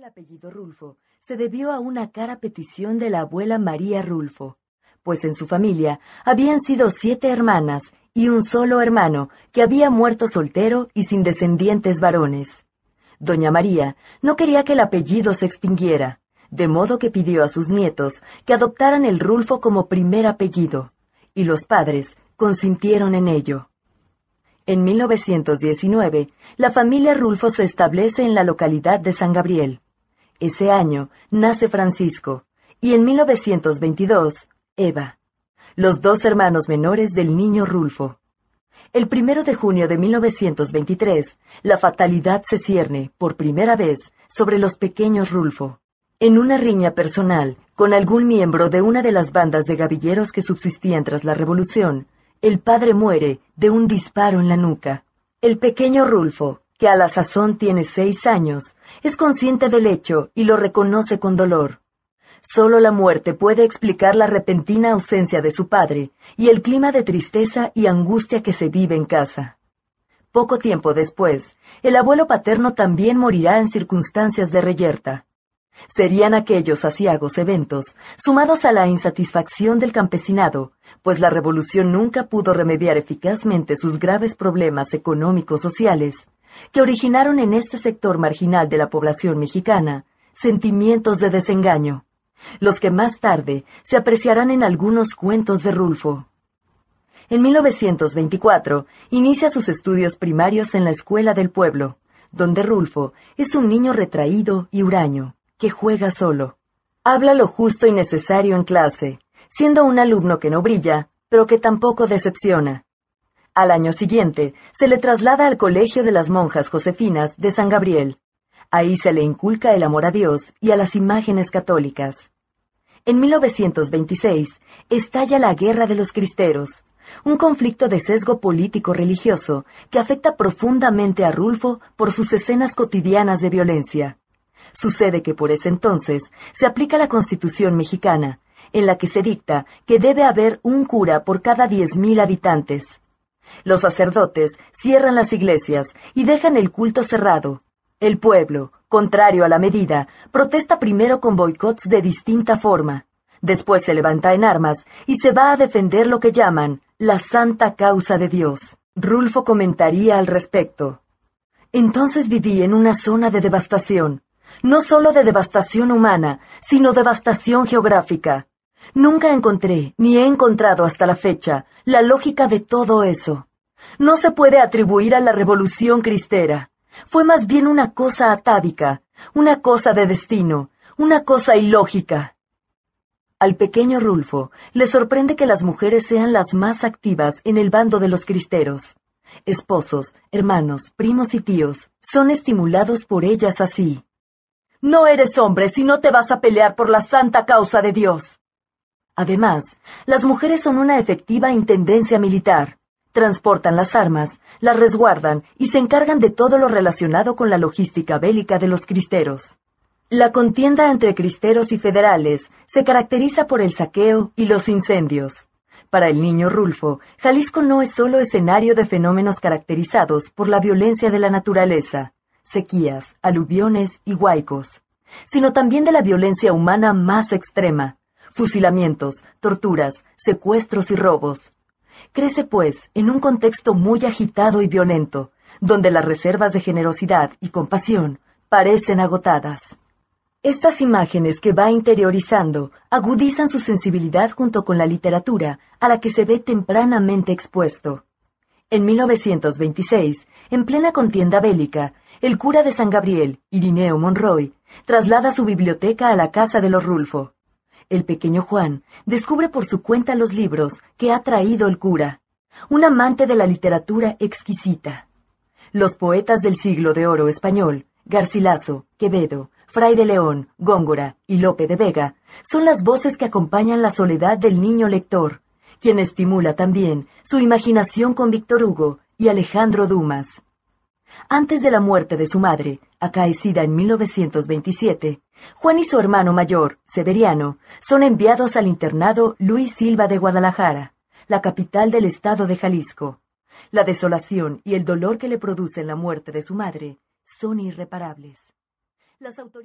el apellido Rulfo se debió a una cara petición de la abuela María Rulfo, pues en su familia habían sido siete hermanas y un solo hermano que había muerto soltero y sin descendientes varones. Doña María no quería que el apellido se extinguiera, de modo que pidió a sus nietos que adoptaran el Rulfo como primer apellido, y los padres consintieron en ello. En 1919, la familia Rulfo se establece en la localidad de San Gabriel. Ese año nace Francisco y en 1922, Eva, los dos hermanos menores del niño Rulfo. El primero de junio de 1923, la fatalidad se cierne, por primera vez, sobre los pequeños Rulfo. En una riña personal con algún miembro de una de las bandas de gavilleros que subsistían tras la Revolución, el padre muere de un disparo en la nuca. El pequeño Rulfo, que a la sazón tiene seis años, es consciente del hecho y lo reconoce con dolor. Solo la muerte puede explicar la repentina ausencia de su padre y el clima de tristeza y angustia que se vive en casa. Poco tiempo después, el abuelo paterno también morirá en circunstancias de reyerta. Serían aquellos asiagos eventos, sumados a la insatisfacción del campesinado, pues la revolución nunca pudo remediar eficazmente sus graves problemas económicos sociales, que originaron en este sector marginal de la población mexicana sentimientos de desengaño, los que más tarde se apreciarán en algunos cuentos de Rulfo. En 1924 inicia sus estudios primarios en la Escuela del Pueblo, donde Rulfo es un niño retraído y huraño que juega solo. Habla lo justo y necesario en clase, siendo un alumno que no brilla, pero que tampoco decepciona. Al año siguiente, se le traslada al Colegio de las Monjas Josefinas de San Gabriel. Ahí se le inculca el amor a Dios y a las imágenes católicas. En 1926 estalla la Guerra de los Cristeros, un conflicto de sesgo político-religioso que afecta profundamente a Rulfo por sus escenas cotidianas de violencia. Sucede que por ese entonces se aplica la Constitución mexicana, en la que se dicta que debe haber un cura por cada diez mil habitantes. Los sacerdotes cierran las iglesias y dejan el culto cerrado. El pueblo, contrario a la medida, protesta primero con boicots de distinta forma. Después se levanta en armas y se va a defender lo que llaman la santa causa de Dios. Rulfo comentaría al respecto. Entonces viví en una zona de devastación no solo de devastación humana, sino devastación geográfica. Nunca encontré, ni he encontrado hasta la fecha, la lógica de todo eso. No se puede atribuir a la revolución cristera. Fue más bien una cosa atávica, una cosa de destino, una cosa ilógica. Al pequeño Rulfo le sorprende que las mujeres sean las más activas en el bando de los cristeros. Esposos, hermanos, primos y tíos son estimulados por ellas así. No eres hombre si no te vas a pelear por la santa causa de Dios. Además, las mujeres son una efectiva intendencia militar. Transportan las armas, las resguardan y se encargan de todo lo relacionado con la logística bélica de los cristeros. La contienda entre cristeros y federales se caracteriza por el saqueo y los incendios. Para el niño Rulfo, Jalisco no es solo escenario de fenómenos caracterizados por la violencia de la naturaleza, sequías, aluviones y huaicos, sino también de la violencia humana más extrema, fusilamientos, torturas, secuestros y robos. Crece, pues, en un contexto muy agitado y violento, donde las reservas de generosidad y compasión parecen agotadas. Estas imágenes que va interiorizando agudizan su sensibilidad junto con la literatura a la que se ve tempranamente expuesto. En 1926, en plena contienda bélica, el cura de San Gabriel, Irineo Monroy, traslada su biblioteca a la casa de los Rulfo. El pequeño Juan descubre por su cuenta los libros que ha traído el cura, un amante de la literatura exquisita. Los poetas del siglo de oro español, Garcilaso, Quevedo, Fray de León, Góngora y Lope de Vega, son las voces que acompañan la soledad del niño lector, quien estimula también su imaginación con Víctor Hugo y Alejandro Dumas. Antes de la muerte de su madre, acaecida en 1927, Juan y su hermano mayor, Severiano, son enviados al internado Luis Silva de Guadalajara, la capital del estado de Jalisco. La desolación y el dolor que le producen la muerte de su madre son irreparables. Las